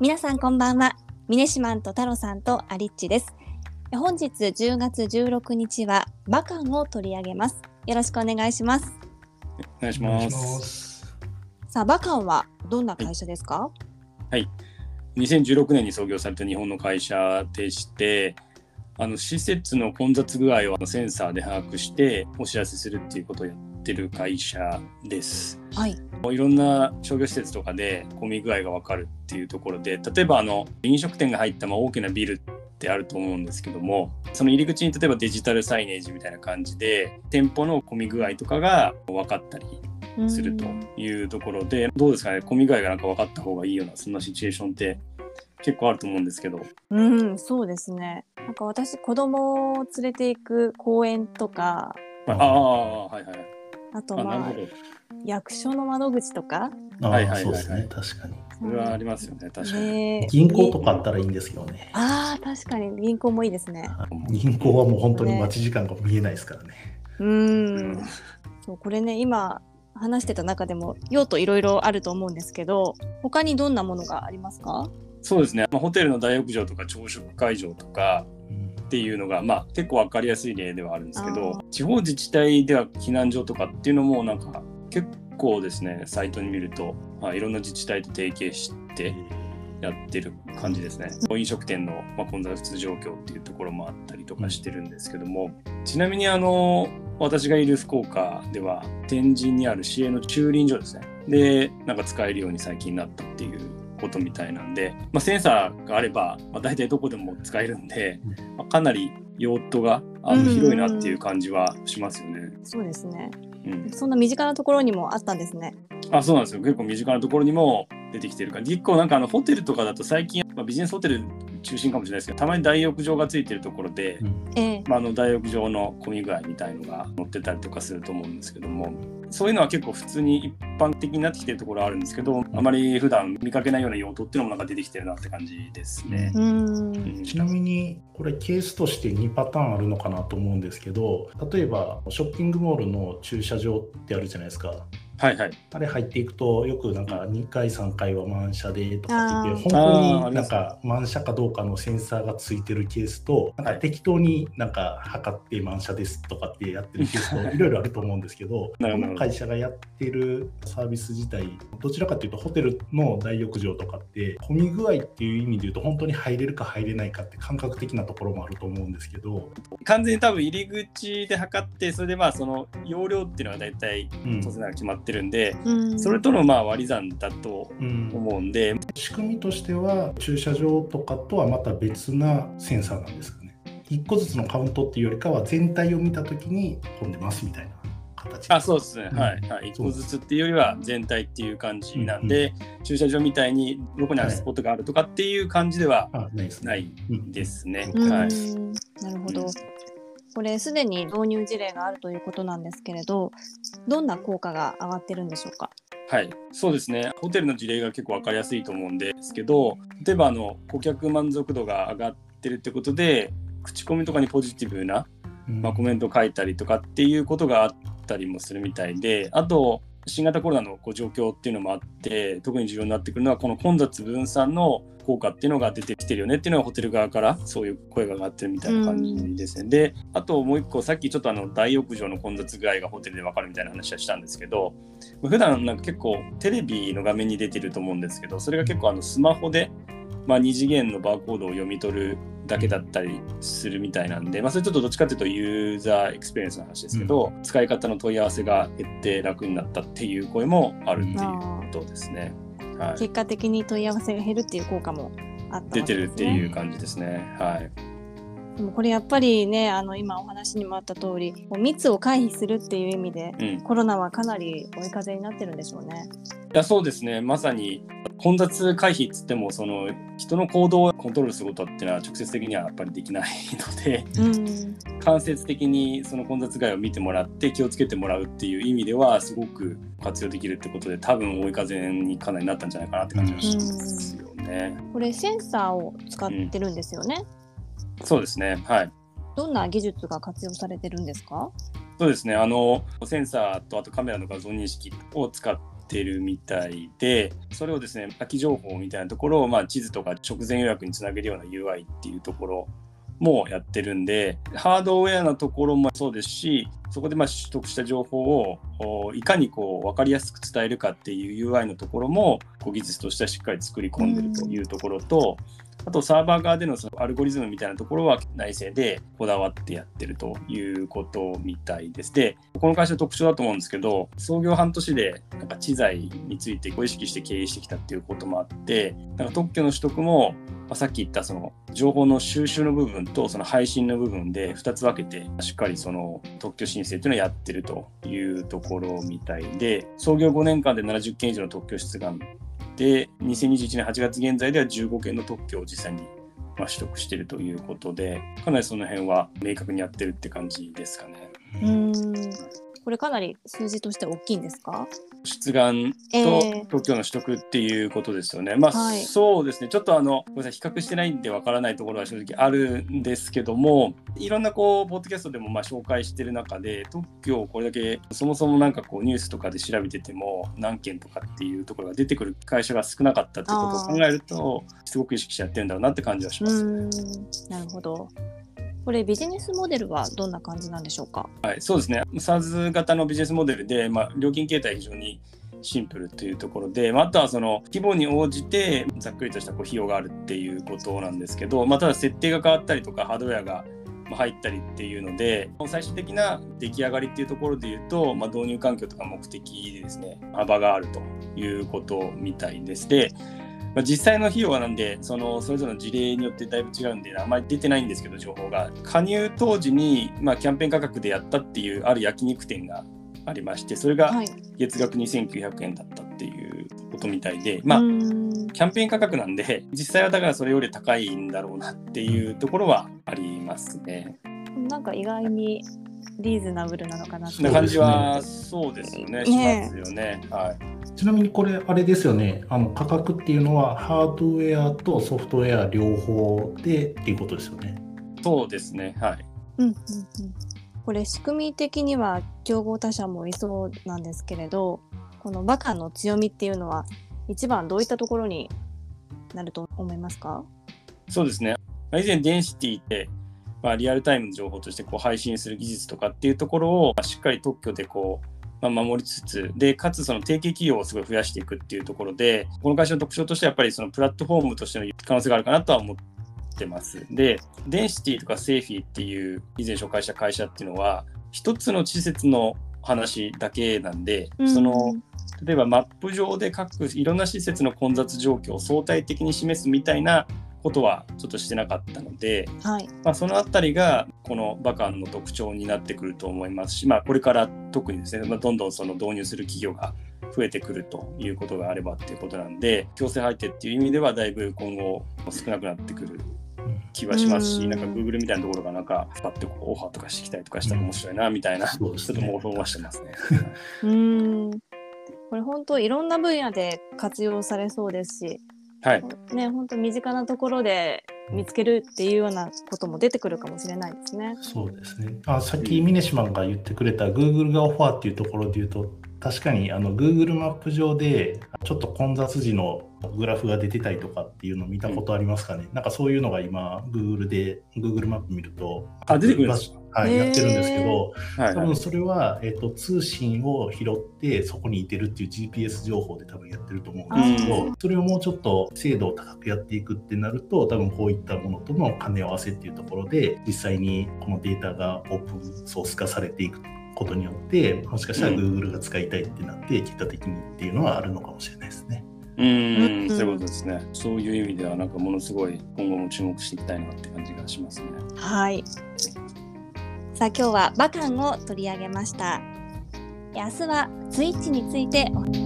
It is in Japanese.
皆さんこんばんは。ミネシマンと太郎さんとアリッチです。本日10月16日はバカンを取り上げます。よろしくお願いします。お願いします。さあ、バカンはどんな会社ですか、はい。2016年に創業された日本の会社でして、あの施設の混雑具合をセンサーで把握してお知らせするっていうことをやってる会社です。はい。いろんな商業施設とかで混み具合が分かるっていうところで例えばあの飲食店が入ったまあ大きなビルってあると思うんですけどもその入り口に例えばデジタルサイネージみたいな感じで店舗の混み具合とかが分かったりするというところでどうですかね？混み具合がなんか分かった方がいいようなそんなシチュエーションって結構あると思うんですけどうん、そうですね。なんか私、子供を連れて行く公園とか、ああはいはいあとまあ役所の窓口とか、はいはいそうですね、確かに。それはありますよね。確かに、銀行とかあったらいいんですけどね。ああ、確かに。銀行もいいですね。銀行はもう本当に待ち時間が見えないですからね。ううんん。そう、これね、今話してた中でも用途いろいろあると思うんですけど、他にどんなものがありますか？そうですね、まあ、ホテルの大浴場とか朝食会場とかっていうのが、まあ、結構分かりやすい例ではあるんですけど地方自治体では避難所とかっていうのもなんか結構ですねサイトに見ると、まあ、いろんな自治体と提携してやってる感じですね。飲食店の、まあ、混雑状況っていうところもあったりとかしてるんですけどもちなみにあの私がいる福岡では天神にある市営の駐輪場ですね。でなんか使えるように最近なったっていうことみたいなんで、まあ、センサーがあれば、まあ、大体どこでも使えるんで、まあ、かなり用途があのうん広いなっていう感じはしますよね。そうですね。うん、そんな身近なところにもあったんですね。あそうなんですよ。結構身近なところにも出てきてるから結構なんかあのホテルとかだと最近、まあ、ビジネスホテル中心かもしれないですけどたまに大浴場がついてるところで、うん。ええ。まあ、あの大浴場の混み具合みたいのが載ってたりとかすると思うんですけどもそういうのは結構普通に一般的になってきてるところはあるんですけどあまり普段見かけないような用途っていうのもなんか出てきてるなって感じですね。う。うんんちなみにこれケースとして2パターンあるのかなと思うんですけど例えばショッピングモールの駐車場ってあるじゃないですかはいはい。あれ入っていくとよくなんか2回3回は満車でとかって言って本当になんか満車かどうかのセンサーがついてるケースとなんかはい適当になんか測って満車ですとかってやってるケースと いろいろあると思うんですけどこの会社がやってるサービス自体どちらかというとホテルの大浴場とかって混み具合っていう意味で言うと本当に入れるか入れないかって感覚的なところもあると思うんですけど、完全に多分入り口で測ってそれでまあその容量っていうのは大体うん。当然ながら決まってるんで、うん。それとのまあ割り算だとうん。思うんで、仕組みとしては駐車場とかとはまた別なセンサーなんですかね。1個ずつのカウントっていうよりかは全体を見た時に混んでますみたいな形。あそうですね、うん。はい、はい、1そう個ずつっていうよりは全体っていう感じなんで、駐車場みたいにどこにあるスポットがあるとかっていう感じではあないですね。なるほど。うん。これすでに導入事例があるということなんですけれど、どんな効果が上がってるんでしょうか？はい、そうですねホテルの事例が結構分かりやすいと思うんですけど例えばあの顧客満足度が上がってるってことで口コミとかにポジティブなうんまあ、コメント書いたりとかっていうことがあったりもするみたいであと新型コロナのこう状況っていうのもあって特に重要になってくるのはこの混雑分散の効果っていうのが出てきてるよねっていうのがホテル側からそういう声が上がってるみたいな感じですね。であともう一個さっきちょっとあの大浴場の混雑具合がホテルで分かるみたいな話はしたんですけど普段なんか結構テレビの画面に出てると思うんですけどそれが結構あのスマホで、まあ、2次元のバーコードを読み取るだけだったりするみたいなんで、まあ、それちょっとどっちかというとユーザーエクスペリエンスの話ですけど、使い方の問い合わせが減って楽になったっていう声もあるっていうことですね。はい、結果的に問い合わせが減るっていう効果もあった出て。るっていう感じですね。はい。でもこれやっぱりね、あの今お話にもあった通り、密を回避するっていう意味で、うん、コロナはかなり追い風になってるんでしょうね。いやそうですねまさに混雑回避っつってもその人の行動をコントロールすることっていうのは直接的にはやっぱりできないのでうん。間接的にその混雑外を見てもらって気をつけてもらうっていう意味ではすごく活用できるってことで多分追い風にかなりなったんじゃないかなって感じがしますよね。これセンサーを使ってるんですよね。そうですねはい。どんな技術が活用されてるんですか？そうですねあのセンサーとあとカメラの画像認識を使ってるみたいでそれをですね空き情報みたいなところを、まあ、地図とか直前予約につなげるような UI っていうところもやってるんでハードウェアのところもそうですしそこでまあ取得した情報をいかにこう分かりやすく伝えるかっていう UI のところもこう技術としてはしっかり作り込んでるというところと、あとサーバー側でのそのアルゴリズムみたいなところは内製でこだわってやってるということみたいです。で、この会社の特徴だと思うんですけど、創業半年でなんか知財についてご意識して経営してきたっていうこともあって、なんか特許の取得もまあ、さっき言ったその情報の収集の部分とその配信の部分で2つ分けてしっかりその特許申請っていうのをやってるというところみたいで創業5年間で70件以上の特許出願で2021年8月現在では15件の特許を実際にまあ取得しているということでかなりその辺は明確にやってるって感じですかね。うんこれかなり数字として大きいんですか？出願と特許の取得っていうことですよね。えー、まあ、はい、そうですね。ちょっとあのごめんなさい。比較してないんでわからないところは正直あるんですけどもいろんなこうポッドキャストでもまあ紹介してる中で特許をこれだけそもそもなんかこうニュースとかで調べてても何件とかっていうところが出てくる会社が少なかったっていうことを考えるとすごく意識してやってるんだろうなって感じはします。なるほどこれビジネスモデルはどんな感じなんでしょうか？はい、そうですね。SaaS 型のビジネスモデルで、まあ、料金形態非常にシンプルというところで、まあ、あとはその規模に応じてざっくりとしたこう費用があるっていうことなんですけど、まあ、ただ設定が変わったりとかハードウェアが入ったりっていうので最終的な出来上がりっていうところで言うと、まあ、導入環境とか目的でですね幅があるということみたいです。でまあ、実際の費用はなんでそのそれぞれの事例によってだいぶ違うんであんまり出てないんですけど情報が。加入当時に、まあ、キャンペーン価格でやったっていうある焼肉店がありましてそれが月額2900円だったっていうことみたいで、まあキャンペーン価格なんで実際はだからそれより高いんだろうなっていうところはありますね。なんか意外にリーズナブルなのかなな感じはそうですよね、ねしますよね。はい、ちなみにこれ、あれですよね、あの価格っていうのは、ハードウェアとソフトウェア両方でっていうことですよね。そうですね、はい。うんうんうん、これ、仕組み的には競合他社もいそうなんですけれど、このバカの強みっていうのは、一番どういったところになると思いますか？そうですね。以前、デンシティってまあ、リアルタイムの情報としてこう配信する技術とかっていうところをしっかり特許でこう、まあ、守りつつでかつその提携企業をすごい増やしていくっていうところでこの会社の特徴としてはやっぱりそのプラットフォームとしての可能性があるかなとは思ってます。でデンシティとかセーフィーっていう以前紹介した会社っていうのは一つの施設の話だけなんで、うん、その例えばマップ上で各いろんな施設の混雑状況を相対的に示すみたいなことはちょっとしてなかったので、はい、まあ、そのあたりがこのバカンの特徴になってくると思いますし、まあ、これから特にですね、まあ、どんどんその導入する企業が増えてくるということがあればっていうことなんで強制配定っていう意味ではだいぶ今後少なくなってくる気はしますし、ん。なんか Google みたいなところがなんかパッてこうオファーとかしてきたりとかしたら面白いなみたいな、うんね、ちょっと妄想はしてますね。うん。これ本当いろんな分野で活用されそうですしはい、ね本当身近なところで見つけるっていうようなことも出てくるかもしれないですね。そうですね。あさっき峰島が言ってくれた Google がオファーっていうところで言うと確かにあの Google マップ上でちょっと混雑時のグラフが出てたりとかっていうのを見たことありますかね、うん、なんかそういうのが今 Google で Google マップ見るとあ出てくるんですか？はい、やってるんですけど、多分それは、えーと、通信を拾ってそこにいてるっていう GPS 情報で多分やってると思うんですけど、それをもうちょっと精度を高くやっていくってなると多分こういったものとの兼ね合わせっていうところで実際にこのデータがオープンソース化されていくことによってもしかしたら Google が使いたいってなって、結果的にっていうのはあるのかもしれないですね。うん、そういうことですね。そういう意味では、なんかものすごい今後も注目していきたいなって感じがしますね。はい。さあ、今日はバカンを取り上げました。明日はスイッチについてお話